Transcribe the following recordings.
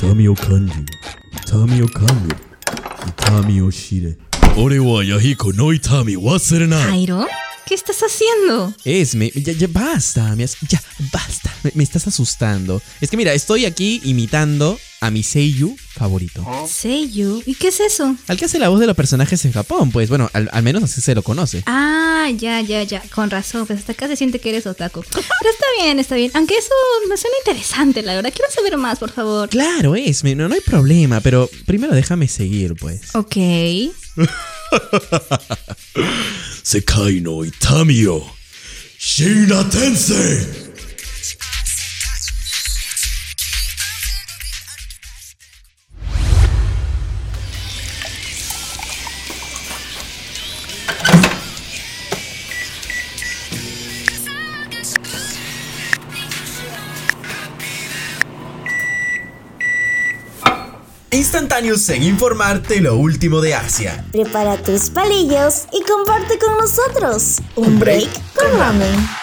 痛みを感じる痛みを感じる痛みを知れ俺は弥彦の痛み忘れない。¿Qué estás haciendo? Esme, ya, ya basta, me ya basta, me, me estás asustando. Es que mira, estoy aquí imitando a mi Seiyu favorito. Seiyu. ¿Y qué es eso? Al que hace la voz de los personajes en Japón, pues bueno, al, al menos así se lo conoce. Ah, ya, ya, ya. Con razón. Pues hasta acá se siente que eres otaku. Pero está bien, está bien. Aunque eso me suena interesante, la verdad. Quiero saber más, por favor. Claro, Esme, no, no hay problema, pero primero déjame seguir, pues. Ok. 世界の痛みを死な天性 Instantáneos en informarte lo último de Asia. Prepara tus palillos y comparte con nosotros un break con ramen.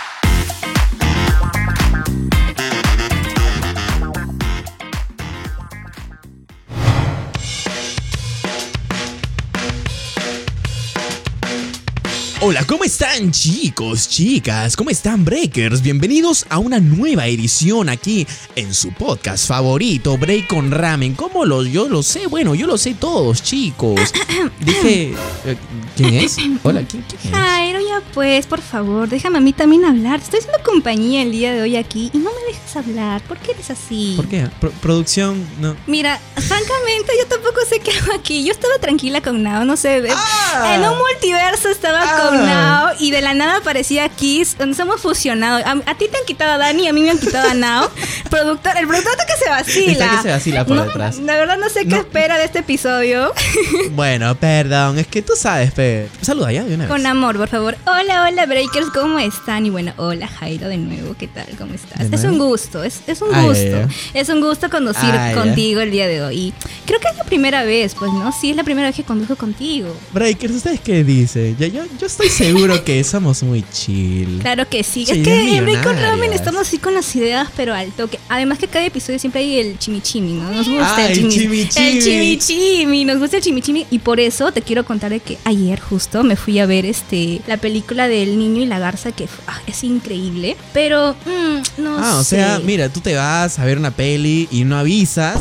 Hola, ¿cómo están chicos, chicas? ¿Cómo están breakers? Bienvenidos a una nueva edición aquí en su podcast favorito, Break con Ramen. ¿Cómo lo, yo lo sé? Bueno, yo lo sé todos, chicos. Dije, eh, ¿quién es? Hola, ¿quién, quién es? Jairo, ya pues, por favor, déjame a mí también hablar. Te estoy haciendo compañía el día de hoy aquí y no dejas hablar. ¿Por qué eres así? ¿Por qué? Pro- producción, no. Mira, francamente, yo tampoco sé qué hago aquí. Yo estaba tranquila con Nao, no sé. Ah. En un multiverso estaba Ah. con Nao y de la nada aparecía Kiss. Nos hemos fusionado. A, a ti te han quitado a Dani, a mí me han quitado a Nao. productor, el productor que se vacila. Está que se vacila por No, detrás. La verdad no sé qué No. espera de este episodio. Bueno, perdón, es que tú sabes, pe. Saluda ya de una vez. Con amor, por favor. Hola, hola, Breakers, ¿cómo están? Y bueno, hola, Jairo, de nuevo, ¿qué tal? ¿Cómo estás? ¿De Es nuevo? Un gusto, es, es un Ah, gusto. ya. Es un gusto conducir Ah, contigo el día de hoy. Y creo que es la primera vez, pues, ¿no? Sí, es la primera vez que conduzco contigo. Breakers, ¿ustedes qué dicen? Yo, yo estoy seguro que somos muy chill. Claro que sí. Es que en Break con millonarias. Ramen estamos así con las ideas, pero al toque. Además que cada episodio siempre hay el chimichimi, ¿no? Nos gusta Ah, el, el chimi- chimichimi. El chimichimi, nos gusta el chimichimi. Y por eso te quiero contar de que ayer justo me fui a ver este la película del niño y la garza, que ah, es increíble. Pero, mm, no Ah, o. sea, mira, tú te vas a ver una peli y no avisas.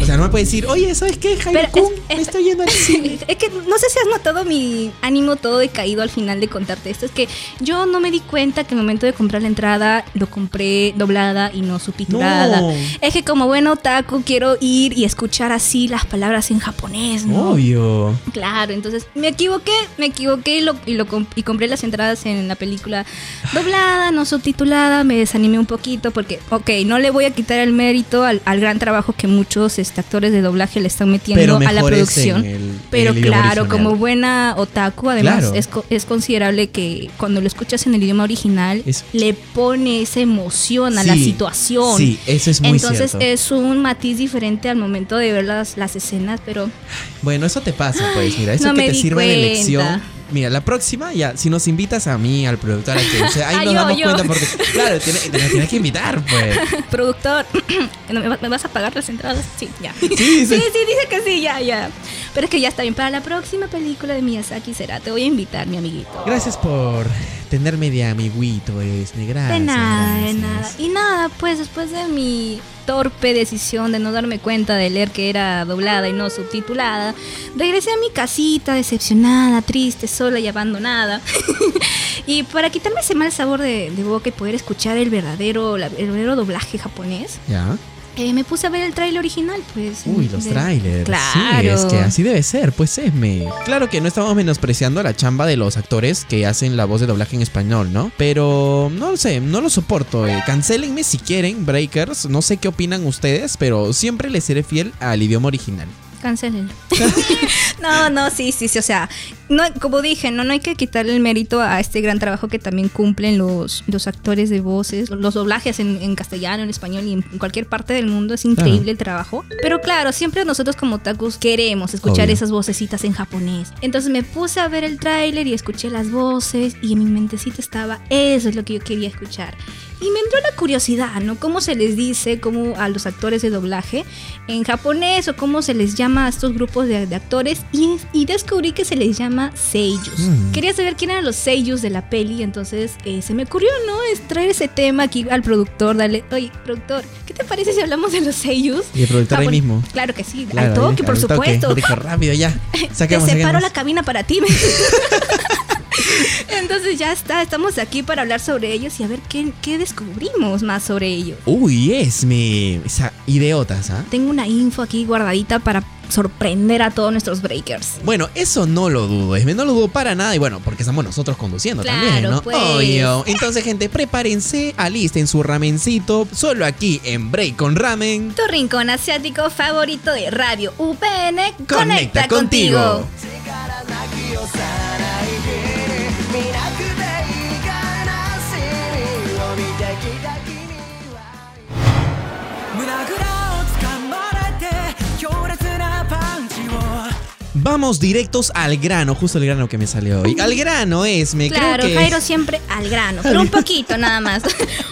O sea, no me puedes decir, oye, ¿sabes qué, Jairo Kun? es- Me estoy yendo al cine. Es que no sé si has notado mi ánimo todo decaído al final de contarte esto. Es que yo no me di cuenta que al momento de comprar la entrada lo compré doblada y no subtitulada. No. Es que como buen otaku quiero ir y escuchar así las palabras en japonés, ¿no? Obvio. Claro, entonces me equivoqué, me equivoqué y, lo, y, lo comp- y compré las entradas en la película doblada, no subtitulada, me desanimé un poquito porque, ok, no le voy a quitar el mérito al, al gran trabajo que muchos este, actores de doblaje le están metiendo a la producción. el- Pero el claro, como buena otaku, además Claro. es, es considerable que cuando lo escuchas en el idioma original, Es- le pone esa emoción a la situación. Sí, eso es muy Entonces cierto. es un matiz diferente al momento de ver las, las escenas, pero Bueno, eso te pasa, pues. Mira, eso no que me te di sirve de cuenta. lección. Mira, la próxima, ya, si nos invitas a mí, al productor, a que o sea, ahí Ah, nos yo, damos yo. cuenta porque, claro, tiene- te nos tienes que invitar, pues. Productor, ¿no ¿me, va- me vas a pagar las entradas? Sí, ya. Sí, sí, sí. dice que sí, ya, ya. Pero es que ya está bien. Para la próxima película de Miyazaki será. Te voy a invitar, mi amiguito. Gracias por tenerme de amiguito, Esme. Gracias. De nada, de nada. Y nada, pues después de mi torpe decisión de no darme cuenta de leer que era doblada y no subtitulada, regresé a mi casita decepcionada, triste, sola y abandonada. y para quitarme ese mal sabor de, boca y poder escuchar el verdadero, el verdadero doblaje japonés, Ya. Eh, me puse a ver el trailer original, pues. Uy, los de- trailers. Claro. Sí, es que así debe ser, pues Esme. Claro que no estamos menospreciando la chamba de los actores que hacen la voz de doblaje en español, ¿no? Pero no lo sé, no lo soporto. Eh. Cancélenme si quieren, Breakers. No sé qué opinan ustedes, pero siempre les seré fiel al idioma original. Cancélenlo. no, no, sí, sí, sí. O sea, no, como dije, no, no hay que quitarle el mérito a este gran trabajo que también cumplen los, los actores de voces, los doblajes en, en castellano, en español y en cualquier parte del mundo. Es increíble el trabajo. Pero claro, siempre nosotros como otakus queremos escuchar Obvio. esas vocecitas en japonés. Entonces me puse a ver el tráiler y escuché las voces y en mi mentecita estaba, eso es lo que yo quería escuchar. Y me entró la curiosidad, ¿no? ¿Cómo se les dice cómo a los actores de doblaje en japonés o cómo se les llama a estos grupos de, de actores? Y, y descubrí que se les llama seiyus. Mm. Quería saber quién eran los seiyus de la peli, entonces eh, se me ocurrió, ¿no? Es traer ese tema aquí al productor, dale, oye, productor, ¿qué te parece si hablamos de los seiyus? Y el productor ahí Japon- mismo. Claro que sí, Claro, al toque, por al toque. supuesto. Dijo rápido ya. Te Saquemos, separo saquemos. la cabina para ti. Entonces ya está, estamos aquí para hablar sobre ellos y a ver qué, qué descubrimos más sobre ellos. Uy, Esme. Esa idiotas, ¿ah? Tengo una info aquí guardadita para sorprender a todos nuestros breakers. Bueno, eso no lo dudo, Esme, no lo dudo para nada y bueno, porque estamos nosotros conduciendo Claro, también, ¿no? pues. Obvio. Entonces, gente, prepárense, alisten su ramencito, solo aquí en Break con Ramen. Tu rincón asiático favorito de Radio UPN conecta, Conecta contigo. contigo. Vamos directos al grano, justo el grano que me salió hoy. Al grano, Esme, Claro, creo que... Jairo siempre al grano, pero un poquito nada más.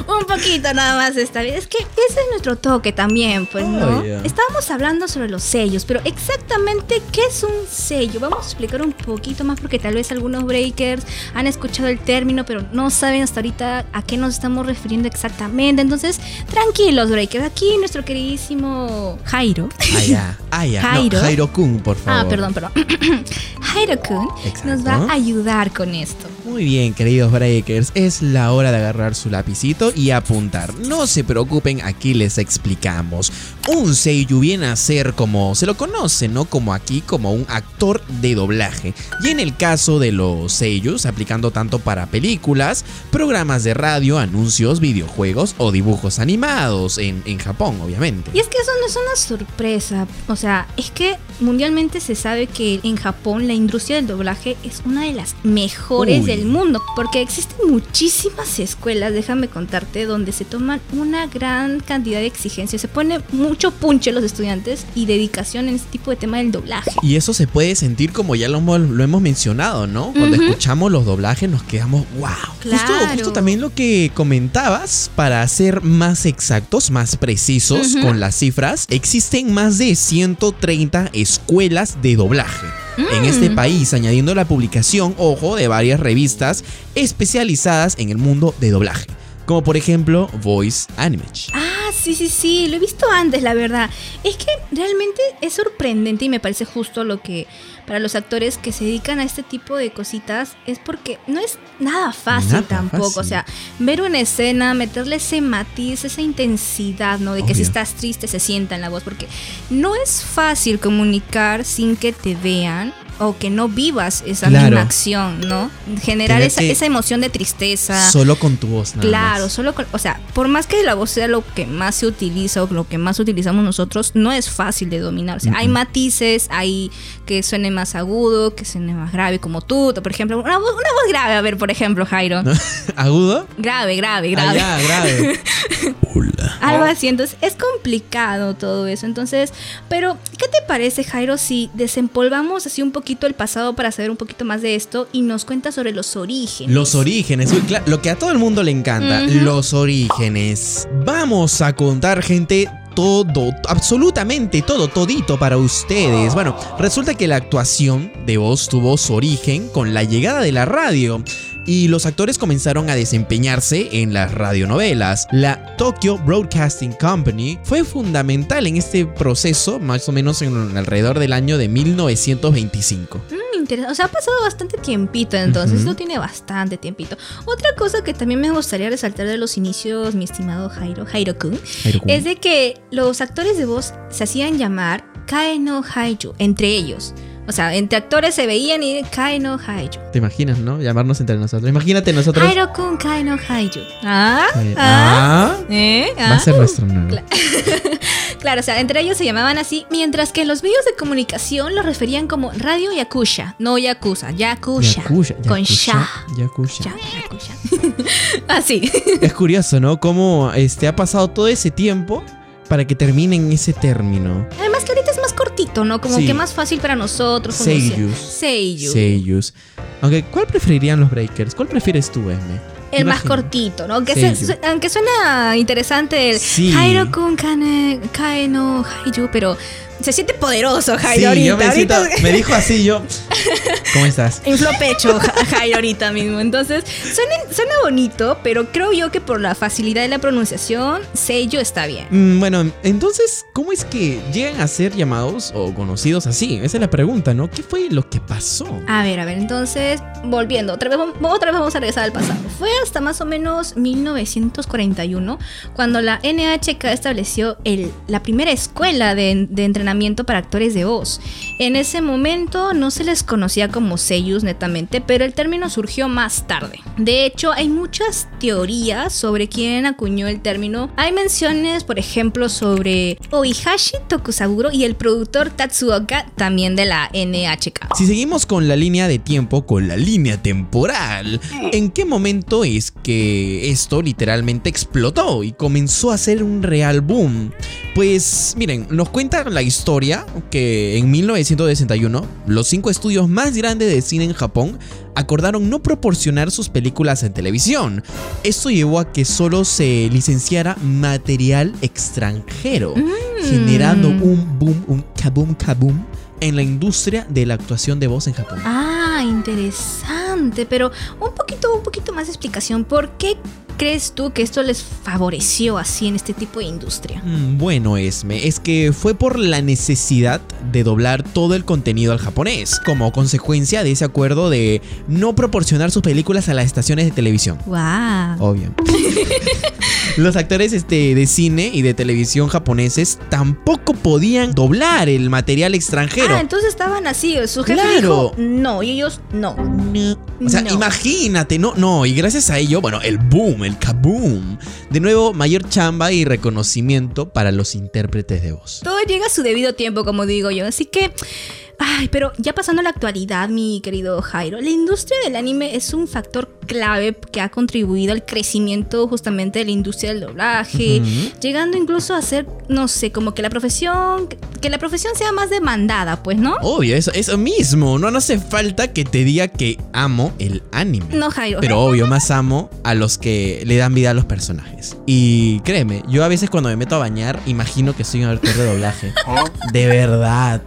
Un poquito nada más esta vez. Es que ese es nuestro toque también, pues, ¿no? Oh, yeah. Estábamos hablando sobre los sellos, pero exactamente qué es un sello. Vamos a explicar un poquito más porque tal vez algunos breakers han escuchado el término, pero no saben hasta ahorita a qué nos estamos refiriendo exactamente. Entonces, tranquilos, breakers. Aquí nuestro queridísimo Jairo. Allá, allá. Jairo. No, Jairo Kun, por favor. Ah, perdón, perdón. Jairo-kun Exacto. nos va a ayudar con esto. Muy bien, queridos breakers, es la hora de agarrar su lapicito y apuntar. No se preocupen, aquí les explicamos. Un seiyuu viene a ser como se lo conoce, ¿no? Como aquí, como un actor de doblaje. Y en el caso de los seiyus, aplicando tanto para películas, programas de radio, anuncios, videojuegos o dibujos animados en, en Japón, obviamente. Y es que eso no es una sorpresa. O sea, es que mundialmente se sabe que en Japón la industria del doblaje es una de las mejores Uy. del mundo. Porque existen muchísimas escuelas, déjame contarte, donde se toman una gran cantidad de exigencias. Se pone mucho punche los estudiantes y dedicación en este tipo de tema del doblaje. Y eso se puede sentir como ya lo hemos, lo hemos mencionado, ¿no? Cuando escuchamos los doblajes nos quedamos, wow. Justo, Claro. justo también lo que comentabas, para ser más exactos, más precisos con las cifras, existen más de 130 escuelas de doblaje. En Mm. este país, añadiendo la publicación, ojo, de varias revistas especializadas en el mundo de doblaje, como por ejemplo Voice Animage. Sí, sí, sí, lo he visto antes, la verdad. Es que realmente es sorprendente y me parece justo lo que para los actores que se dedican a este tipo de cositas es porque no es nada fácil Nada tampoco. fácil. O sea, ver una escena, meterle ese matiz, esa intensidad, ¿no? De que si estás triste se sienta en la voz, porque no es fácil comunicar sin que te vean. O que no vivas esa Claro. misma acción, ¿no? Generar esa, esa emoción de tristeza. Solo con tu voz, nada Claro, más. solo con, o sea, por más que la voz sea lo que más se utiliza o lo que más utilizamos nosotros, no es fácil de dominar. O sea, hay matices, hay que suene más agudo, que suene más grave, como tú, por ejemplo, una voz, una voz grave, a ver, por ejemplo, Jairo. ¿Agudo? Grave, grave, grave. Ah, ya, grave. Hola. Algo así, entonces es complicado todo eso. Entonces, pero, ¿qué te parece, Jairo, si desempolvamos así un poquito el pasado para saber un poquito más de esto y nos cuentas sobre los orígenes? Los orígenes, uy, lo que a todo el mundo le encanta, los orígenes. Vamos a contar, gente, todo, absolutamente todo, todito para ustedes. Bueno, resulta que la actuación de voz tuvo su origen con la llegada de la radio. Y los actores comenzaron a desempeñarse en las radionovelas. La Tokyo Broadcasting Company fue fundamental en este proceso, más o menos en alrededor del año de 1925. Mm, interesante. O sea, ha pasado bastante tiempito, entonces Ujú. no tiene bastante tiempito. Otra cosa que también me gustaría resaltar de los inicios, mi estimado Jairo, Jairo-kun, es de que los actores de voz se hacían llamar Kae no Haiju, entre ellos. O sea, entre actores se veían y Kae no Haiju. ¿Te imaginas, no? Llamarnos entre nosotros. Imagínate nosotros. Jairo-kun Kae no Haiju. ¿Ah? ¿Ah? ah, ¿Eh? Va a ¿Ah? ser nuestro nuevo. Cla- Claro, o sea, entre ellos se llamaban así, mientras que en los medios de comunicación los referían como Radio Yakusha, no Yakuza, Yakusha, Yakusha, con Yakusha, Sha. Yakusha. Ya, Yakusha. Así. Es curioso, ¿no? Cómo este, ha pasado todo ese tiempo para que termine en ese término. Además que ahorita es cortito, ¿no? Como Sí. que más fácil para nosotros. Seiyus. Seiyu. Seiyus. Aunque, ¿cuál preferirían los breakers? ¿Cuál prefieres tú, Esme? el más Imagino. cortito, ¿no? Aunque, se- sí. aunque suena interesante el Sí. Jairo kun kane kae no Haiyu, pero se siente poderoso Jairo Sí, ahorita. yo me, ahorita siento- me dijo así, yo. ¿Cómo estás? Infló pecho Ja- Jairo ahorita mismo. Entonces, suena, suena bonito, pero creo yo que por la facilidad de la pronunciación, Seiyo está bien. Mm, Bueno, entonces, ¿cómo es que llegan a ser llamados o conocidos así? Esa es la pregunta, ¿no? ¿Qué fue lo que pasó? A ver, a ver, entonces, volviendo, otra vez, otra vez vamos a regresar al pasado. Fue hasta más o menos 1941 cuando la NHK estableció el, la primera escuela de, de entrenamiento para actores de voz. En ese momento no se les conocía como seiyus netamente, pero el término surgió más tarde. De hecho, hay muchas teorías sobre quién acuñó el término. Hay menciones, por ejemplo, sobre Oihashi Tokusaburo y el productor Tatsuoka, también de la NHK. Si seguimos con la línea de tiempo, con la línea temporal, ¿en qué momento es que esto literalmente explotó y comenzó a ser un real boom? Pues miren, nos cuenta la historia que en 1961 los cinco estudios más grandes de cine en Japón acordaron no proporcionar sus películas en televisión. Esto llevó a que solo se licenciara material extranjero, generando un boom, un kaboom kaboom en la industria de la actuación de voz en Japón. Ah, interesante, pero un poquito, un poquito más de explicación. ¿Por qué crees tú que esto les favoreció así en este tipo de industria? Mm, Bueno, Esme, es que fue por la necesidad de doblar todo el contenido al japonés, como consecuencia de ese acuerdo de no proporcionar sus películas a las estaciones de televisión. Wow. Obvio. Los actores este, de cine y de televisión japoneses tampoco podían doblar el material extranjero. Ah, entonces estaban así. Su jefe Claro. dijo no y ellos no. No. O sea, No. imagínate, no, no, y gracias a ello, bueno, el boom, el kaboom. De nuevo, mayor chamba y reconocimiento para los intérpretes de voz. Todo llega a su debido tiempo, como digo yo. Así que. Ay, pero ya pasando a la actualidad, mi querido Jairo, la industria del anime es un factor clave que ha contribuido al crecimiento justamente de la industria del doblaje, llegando incluso a ser, no sé, como que la profesión, que la profesión sea más demandada, pues, ¿no? Obvio, eso, eso mismo. No, no hace falta que te diga que amo el anime. No, Jairo. Pero obvio, más amo a los que le dan vida a los personajes. Y créeme, yo a veces cuando me meto a bañar, imagino que soy un actor de doblaje. De verdad.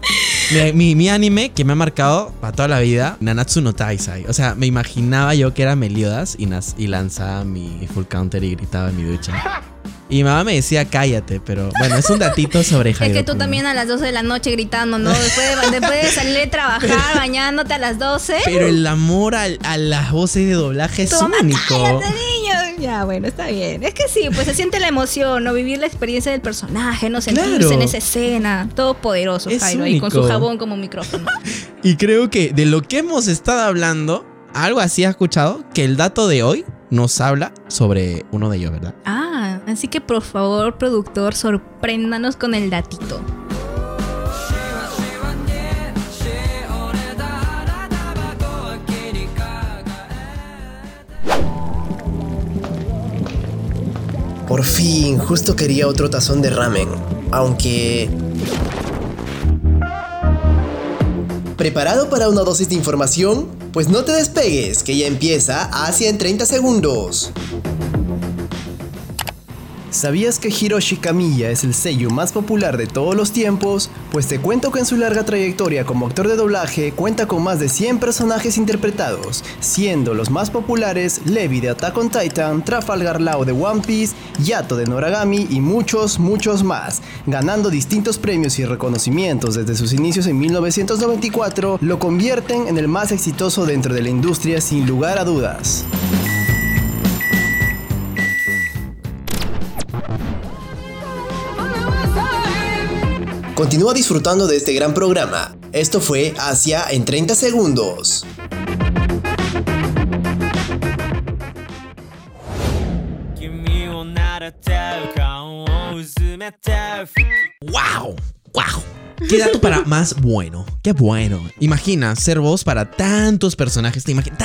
Mi, mi anime que me ha marcado para toda la vida, Nanatsu no Taisai. O sea, me imaginaba yo que era Meliodas y, lanzaba mi full counter y gritaba en mi ducha. Y mi mamá me decía cállate, pero bueno, es un datito sobre Es Jairo. que tú también a las 12 de la noche gritando, ¿no? Después de, después de salir de trabajar, bañándote a las 12. Pero el amor al- a, las voces de doblaje es único. Ya, bueno, está bien. Es que sí, pues se siente la emoción, ¿no? Vivir la experiencia del personaje, ¿no? Sentirse Claro. en esa escena. Todo poderoso, Es Jairo, ahí con su jabón como micrófono. Y creo que de lo que hemos estado hablando, algo así ha escuchado, que el dato de hoy nos habla sobre uno de ellos, ¿verdad? Ah, así que por favor, productor, sorpréndanos con el datito. Por fin, justo quería otro tazón de ramen. Aunque... ¿Preparado para una dosis de información? Pues no te despegues, que ya empieza Asia en 30 segundos. ¿Sabías que Hiroshi Kamiya es el sello más popular de todos los tiempos? Pues te cuento que en su larga trayectoria como actor de doblaje cuenta con más de 100 personajes interpretados, siendo los más populares Levi de Attack on Titan, Trafalgar Law de One Piece, Yato de Noragami y muchos, muchos más. Ganando distintos premios y reconocimientos desde sus inicios en 1994, lo convierten en el más exitoso dentro de la industria sin lugar a dudas. Continúa disfrutando de este gran programa. Esto fue Asia en 30 segundos. ¡Wow! ¡Wow! ¿Qué dato para más bueno? ¡Qué bueno! Imagina ser voz para tantos personajes. Te imaginas,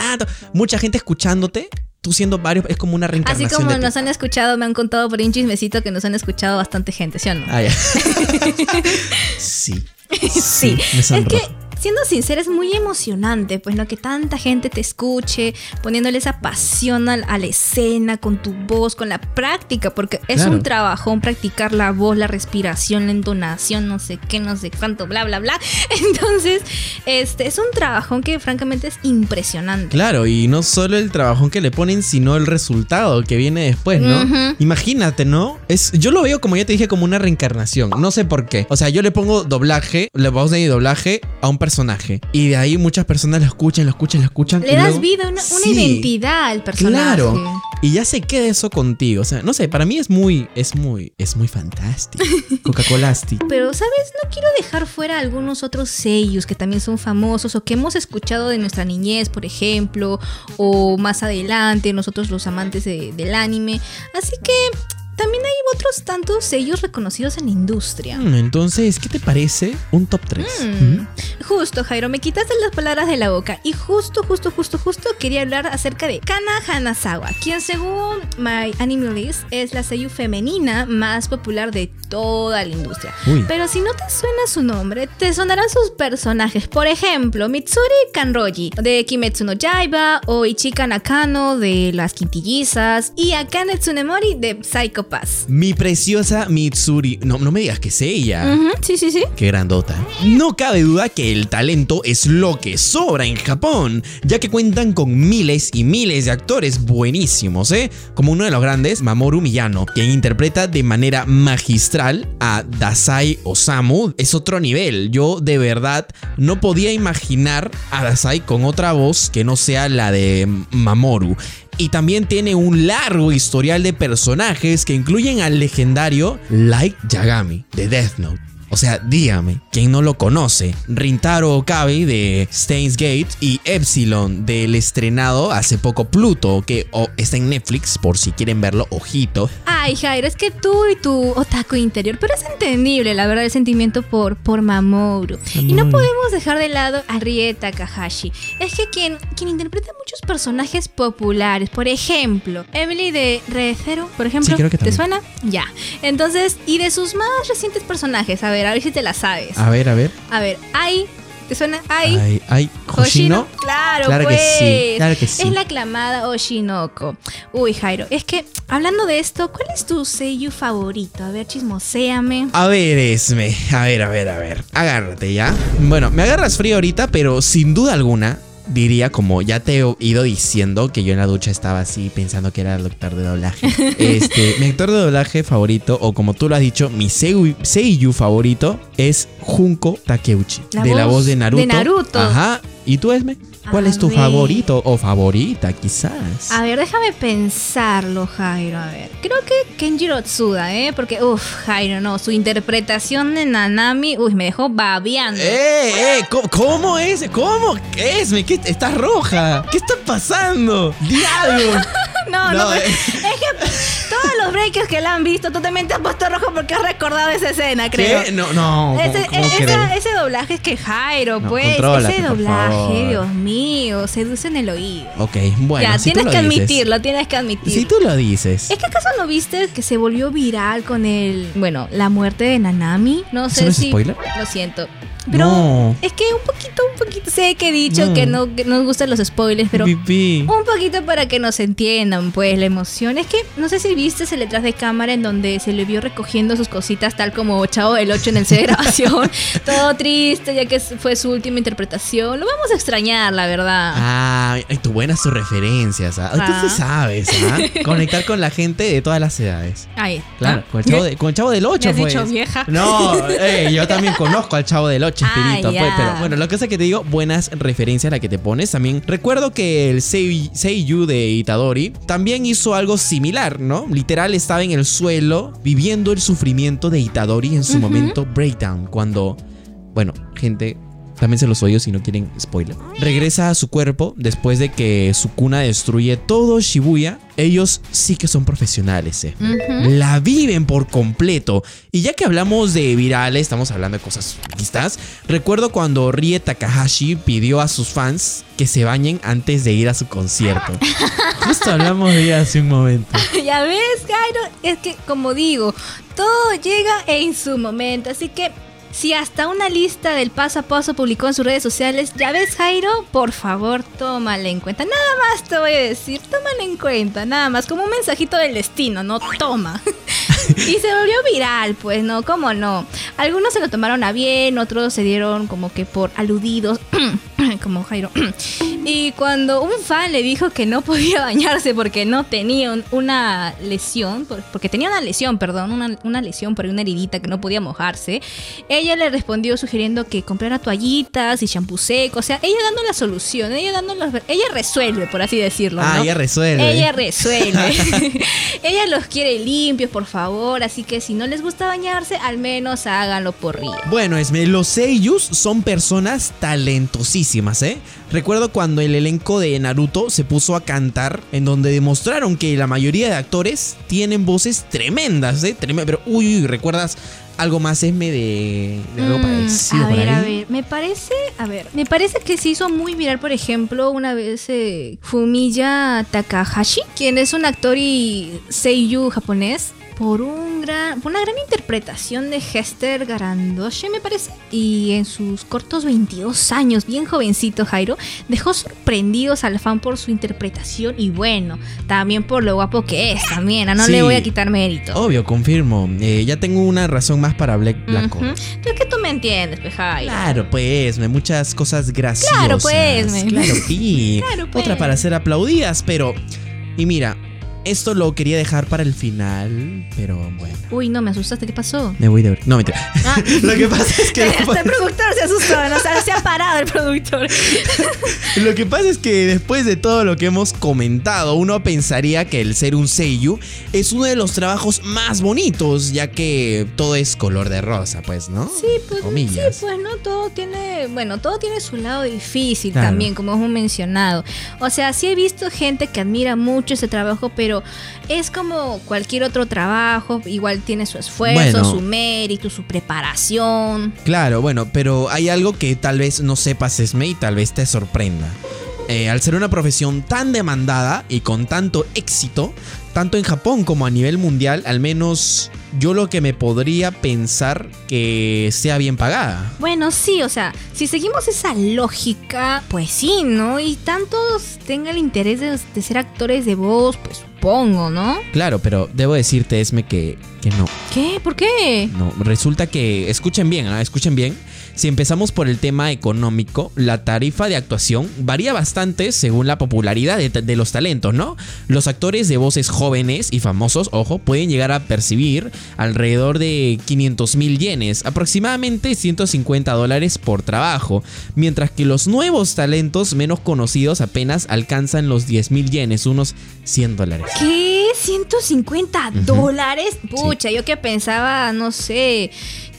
mucha gente escuchándote, tú siendo varios, es como una Así reencarnación como de ti. nos han escuchado, me han contado por un chismecito que nos han escuchado bastante gente, ¿sí o no? Ah, ya. sí. Sí, me es que siendo sincera, es muy emocionante, pues, ¿no? Que tanta gente te escuche, poniéndole esa pasión a, la escena, con tu voz, con la práctica, porque es Claro. un trabajón practicar la voz, la respiración, la entonación, no sé qué, no sé cuánto, bla, bla, bla. Entonces, este, es un trabajón que francamente es impresionante. Claro, y no solo el trabajón que le ponen, sino el resultado que viene después, ¿no? Imagínate, ¿no? Es, yo lo veo, como ya te dije, como una reencarnación. No sé por qué. O sea, yo le pongo doblaje, la voz de doblaje a un personaje. Y de ahí muchas personas lo escuchan, lo escuchan, lo escuchan. Le y das luego- vida, una, identidad al personaje. Claro. Y ya se queda eso contigo. O sea, no sé, para mí es muy, es muy, es muy fantástico. Coca-Cola Pero, ¿sabes? No quiero dejar fuera algunos otros sellos que también son famosos o que hemos escuchado de nuestra niñez, por ejemplo, o más adelante, nosotros los amantes de- del anime. Así que también hay otros tantos sellos reconocidos en la industria. Mm, Entonces, ¿qué te parece un top 3? Mm. Justo, Jairo, me quitaste las palabras de la boca. Y justo, justo, justo, justo quería hablar acerca de Kana Hanazawa, quien según My Anime List es la seiyuu femenina más popular de toda la industria. Uy. Pero si no te suena su nombre, te sonarán sus personajes. Por ejemplo, Mitsuri Kanroji de Kimetsu no Yaiba o Ichika Nakano de Las Quintillizas y Akane Tsunemori de Psycho Mi preciosa Mitsuri. No, no me digas que es ella. Sí, sí, sí. Qué grandota. No cabe duda que el talento es lo que sobra en Japón, ya que cuentan con miles y miles de actores buenísimos, ¿eh? Como uno de los grandes, Mamoru Miyano, quien interpreta de manera magistral a Dasai Osamu. Es otro nivel. Yo de verdad no podía imaginar a Dasai con otra voz que no sea la de Mamoru. Y también tiene un largo historial de personajes que incluyen al legendario Light Yagami de Death Note. O sea, dígame, ¿quién no lo conoce? Rintaro Okabe de Steins Gate y Epsilon del estrenado hace poco Pluto, que oh, está en Netflix por si quieren verlo, ojito. Ay, Jairo, es que tú y tu otaku interior, pero es entendible, la verdad, el sentimiento por, por Mamoru. Y no podemos dejar de lado a Rie Takahashi. Es que quien, quien interpreta muchos personajes populares, por ejemplo, Emily de Red Zero, por ejemplo, Sí, ¿te suena? Ya. Entonces, y de sus más recientes personajes, a ver, a ver si te la sabes. A ver, a ver. A ver, Ai, ¿te suena? Ai. Ay, ay, Hoshino. Claro, Claro que pues. sí, claro que sí. Es la aclamada Oshinoko. Uy, Jairo, es que hablando de esto, ¿cuál es tu seiyuu favorito? A ver, chismoséame. A ver, Esme, a ver, a ver, a ver. Agárrate ya. Bueno, me agarras frío ahorita, pero sin duda alguna. Diría, como ya te he ido diciendo, que yo en la ducha estaba así pensando que era el actor de doblaje. Este, mi actor de doblaje favorito, o como tú lo has dicho, mi seiyuu, seiyuu favorito es Junko Takeuchi. La de la voz voz de Naruto. de Naruto. Ajá. ¿Y tú, Esme? ¿Cuál A es tu ver. favorito o favorita, quizás? A ver, déjame pensarlo, Jairo. A ver, creo que Kenjiro Tsuda, ¿eh? Porque, uff, Jairo, no, su interpretación de Nanami, uy, me dejó babeando. ¡Eh, eh! ¿Cómo, cómo es? ¿Cómo? ¿Qué es? ¿Qué, ¿Estás roja? ¿Qué está pasando? ¡Diablo! No, no, No, pero eh. es que todos los breakers que la han visto, tú también te has puesto rojo porque has recordado esa escena, creo. ¿Qué? No, no. Ese, ¿cómo- cómo e- esa- ese doblaje es que Jairo, No, pues, ese doblaje. Dios mío, seduce en el oído. Ok, bueno. ya, si tienes que dices. admitirlo, tienes que admitirlo. Si tú lo dices. ¿Es que acaso no viste que se volvió viral con el, bueno, la muerte de Nanami? No ¿Eso sé no es si spoiler? Lo siento. Pero No. es que un poquito, un poquito sé que he dicho No. que no que nos gustan los spoilers, pero Pipí. un poquito para que nos entiendan, pues, la emoción. Es que no sé si viste el detrás de cámara en donde se le vio recogiendo sus cositas, tal como Chavo del 8 en el set de grabación. Todo triste, ya que fue su última interpretación. Lo vamos a extrañar, la verdad. Ay, ay, tú buenas tus referencias. ¿ah? Tú Ah. sí sabes, ¿ah? Conectar con la gente de todas las edades. Ahí. Claro, con el chavo, de- con el chavo del 8, ¿Me has pues. dicho vieja? No, ey, yo también conozco al chavo del 8, Ah, espirito, pues. Pero bueno, lo que es que te digo, buenas referencias a la que te pones. También recuerdo que el Sei- Seiyu de Itadori también hizo algo similar, ¿no? Literal estaba en el suelo viviendo el sufrimiento de Itadori en su momento breakdown. Cuando, bueno, gente. También se los oyo si no quieren spoiler. Regresa a su cuerpo después de que Sukuna destruye todo Shibuya. Ellos sí que son profesionales, eh. La viven por completo. Y ya que hablamos de virales, estamos hablando de cosas vistas. Recuerdo cuando Rie Takahashi pidió a sus fans que se bañen antes de ir a su concierto. Justo hablamos de ella hace un momento. ya ves, Jairo, es que como digo, todo llega en su momento, así que Si hasta una lista del paso a paso publicó en sus redes sociales, ya ves Jairo, por favor, tómala en cuenta. Nada más te voy a decir, tómala en cuenta, nada más, como un mensajito del destino, no toma. y se volvió viral, pues, ¿no? ¿Cómo no? Algunos se lo tomaron a bien, otros se dieron como que por aludidos, como Jairo. y cuando un fan le dijo que no podía bañarse porque no tenía un- una lesión, por- porque tenía una lesión, perdón, una, una lesión por una heridita que no podía mojarse, ella le respondió sugiriendo que comprara toallitas y champú seco, o sea, ella dando la solución, ella dando los, ella resuelve, por así decirlo. Ah, ella resuelve. Ella resuelve. ella los quiere limpios, por favor. Así que si no les gusta bañarse, al menos háganlo por río. Bueno, Esme, los seiyus son personas talentosísimas, ¿eh? Recuerdo cuando el elenco de Naruto se puso a cantar, en donde demostraron que la mayoría de actores tienen voces tremendas, ¿eh? Trem- Pero, uy, uy, ¿recuerdas algo más, Esme, de, de algo Mm, parecido a ver, a ver, me parece, a ver, me parece que se hizo muy viral, por ejemplo, una vez eh, Fumiya Takahashi, quien es un actor y seiyuu japonés, por un gran, por una gran interpretación de Hester Garandoshi, me parece, y en sus cortos 22 años, bien jovencito Jairo, dejó sorprendidos al fan por su interpretación y bueno, también por lo guapo que es, también, ah, no Sí. le voy a quitar mérito. Obvio, confirmo. Eh, ya tengo una razón más para Black. Hawk. Es que tú me entiendes, pues, Jairo. Claro, pues, me muchas cosas graciosas. Claro, pues, me. Claro, sí. Claro, pues. Otra para ser aplaudidas, pero. Y mira, esto lo quería dejar para el final, pero bueno. Uy, no, me asustaste, ¿qué pasó? Me voy de No, mentira. Ah. Lo que pasa es que. El productor se asustó, no, O sea, se ha parado el productor. Lo que pasa es que después de todo lo que hemos comentado, uno pensaría que el ser un seiyu es uno de los trabajos más bonitos, ya que todo es color de rosa, pues, ¿no? Sí, pues, Comillas. sí, pues no, todo tiene, bueno, todo tiene su lado difícil Claro. también, como hemos mencionado. O sea, sí he visto gente que admira mucho ese trabajo, pero es como cualquier otro trabajo, igual tiene su esfuerzo, Bueno. su mérito, su preparación. Claro, bueno, pero hay algo que tal vez no sepas, Esme, y tal vez te sorprenda. Eh, al ser una profesión tan demandada y con tanto éxito, tanto en Japón como a nivel mundial, al menos yo lo que me podría pensar que sea bien pagada. Bueno, sí, o sea, si seguimos esa lógica, pues sí, ¿no? Y tantos tengan el interés de, de ser actores de voz, pues supongo, ¿no? Claro, pero debo decirte, Esme, que, que no. ¿Qué? ¿Por qué? No, resulta que, escuchen bien, ¿ah? escuchen bien. Si empezamos por el tema económico, la tarifa de actuación varía bastante según la popularidad de, de los talentos, ¿no? Los actores de voces jóvenes y famosos, ojo, pueden llegar a percibir alrededor de 500 mil yenes, aproximadamente 150 dólares por trabajo, mientras que los nuevos talentos menos conocidos apenas alcanzan los 10 mil yenes, unos 100 dólares. ¿Qué? ¿150 dólares? Pucha, yo que pensaba, no sé,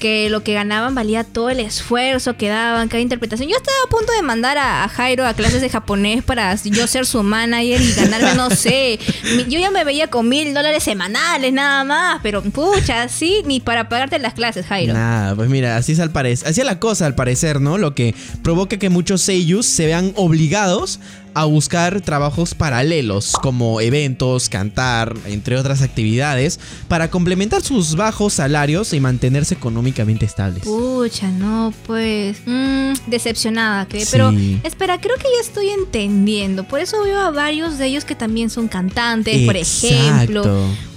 que lo que ganaban valía todo el esfuerzo que daban, cada interpretación. Yo estaba a punto de mandar a, Jairo a clases de japonés para yo ser su manager y ganarme, no sé. Yo ya me veía con mil dólares semanales nada más, pero pucha, sí, ni para pagarte las clases, Jairo. Nada, pues mira, así es al parecer, así es la cosa al parecer, ¿no? Lo que provoca que muchos seiyus se vean obligados a buscar trabajos paralelos como eventos, cantar, entre otras actividades, para complementar sus bajos salarios y mantenerse económicamente estables. Pucha, no, pues. mm, decepcionada, ¿qué? Pero Sí. espera, creo que ya estoy entendiendo. Por eso veo a varios de ellos que también son cantantes, por ejemplo.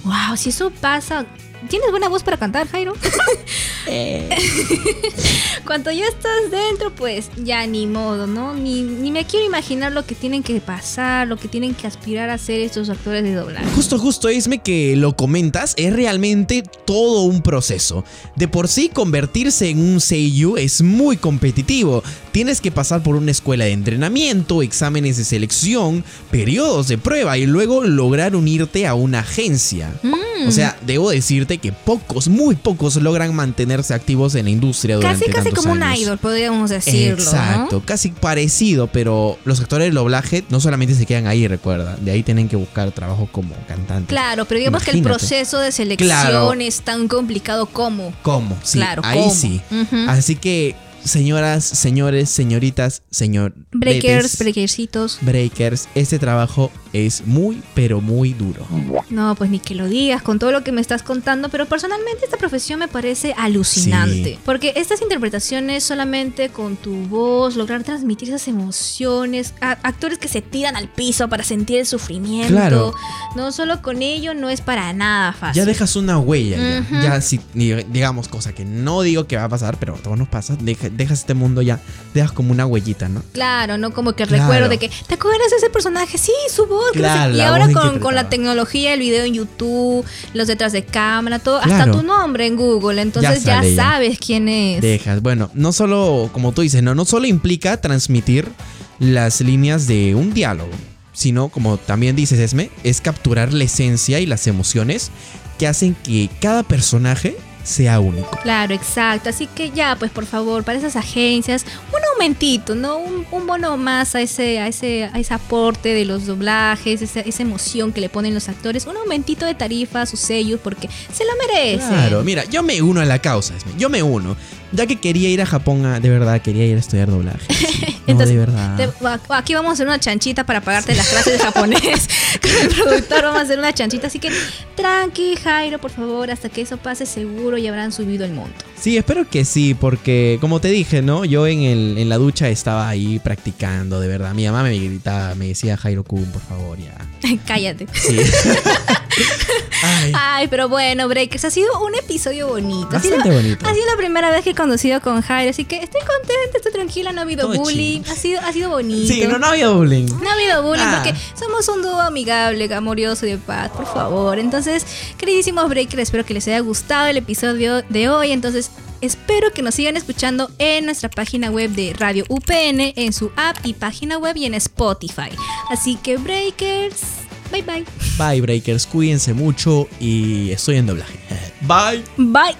Wow, si eso pasa. ¿Tienes buena voz para cantar, Jairo? Cuando ya estás dentro, pues ya ni modo, ¿no? Ni, ni me quiero imaginar lo que tienen que pasar, lo que tienen que aspirar a ser estos actores de doblaje. Justo, justo, Esme, que lo comentas, es realmente todo un proceso. De por sí, convertirse en un Seiyu es muy competitivo. Tienes que pasar por una escuela de entrenamiento, exámenes de selección, periodos de prueba y luego lograr unirte a una agencia. Mm. O sea, debo decirte que pocos, muy pocos logran mantenerse activos en la industria durante Casi, casi como un idol, podríamos decirlo. ¿no? Exacto, casi parecido, pero los actores de doblaje no solamente se quedan ahí, recuerda, de ahí tienen que buscar trabajo como cantante. Claro, pero digamos que el proceso de selección Claro. es tan complicado como. ¿Cómo? Sí, Claro, ahí ¿cómo? sí. Así que, señoras, señores, señoritas, señor Breakers, betes, breakercitos. breakers, este trabajo es muy, pero muy duro. No, pues ni que lo digas con todo lo que me estás contando, pero personalmente esta profesión me parece alucinante. Sí. Porque estas interpretaciones solamente con tu voz, lograr transmitir esas emociones, a- actores que se tiran al piso para sentir el sufrimiento, Claro. no solo con ello no es para nada fácil. Ya dejas una huella, ya. Si, digamos, cosa que no digo que va a pasar, pero a todos nos pasa, deja- dejas este mundo ya, dejas como una huellita, ¿no? Claro, no como que el Claro. recuerdo de que, ¿te acuerdas de ese personaje? Sí, su voz. Claro, qué". y ahora con, con la tecnología, el video en YouTube, los detrás de cámara, todo, hasta tu nombre en Google, entonces ya. sabes quién es. Dejas, bueno, no solo, como tú dices, no, no solo implica transmitir las líneas de un diálogo, sino, como también dices, Esme, es capturar la esencia y las emociones que hacen que cada personaje sea único. Claro, exacto. Así que ya, pues por favor, para esas agencias, un aumentito, ¿no? Un, un bono más a ese, a ese, a ese aporte de los doblajes, esa, esa emoción que le ponen los actores, un aumentito de tarifa a sus sellos, porque se lo merecen. Claro, mira, yo me uno a la causa, yo me uno. Ya que quería ir a Japón, a- de verdad, quería ir a estudiar doblaje. No, Entonces, de verdad. te- va- aquí vamos a hacer una chanchita para pagarte las clases de japonés. Con el productor vamos a hacer una chanchita. Así que tranqui, Jairo, por favor, hasta que eso pase seguro ya habrán subido el monto. Sí, espero que sí, porque como te dije, ¿no? Yo en, el, en la ducha estaba ahí practicando, de verdad. Mi mamá me gritaba, me decía, Jairo Kun, por favor, ya. Cállate. Sí. Ay, Ay, pero bueno, Breakers, ha sido un episodio bonito. Ha sido- bastante bonito. Ha sido la primera vez que he conducido con Jairo, así que estoy contenta, estoy tranquila, no ha habido Todo bullying, chill. ha sido, ha sido bonito. Sí, no, no había bullying. No ha habido bullying Ah. porque somos un dúo amigable, amoroso y de paz, por favor. Entonces, queridísimos Breakers, espero que les haya gustado el episodio de hoy. Entonces, espero que nos sigan escuchando en nuestra página web de Radio UPN, en su app y página web y en Spotify. Así que Breakers, Bye bye. Bye breakers, cuídense mucho y estoy en doblaje. Bye. Bye.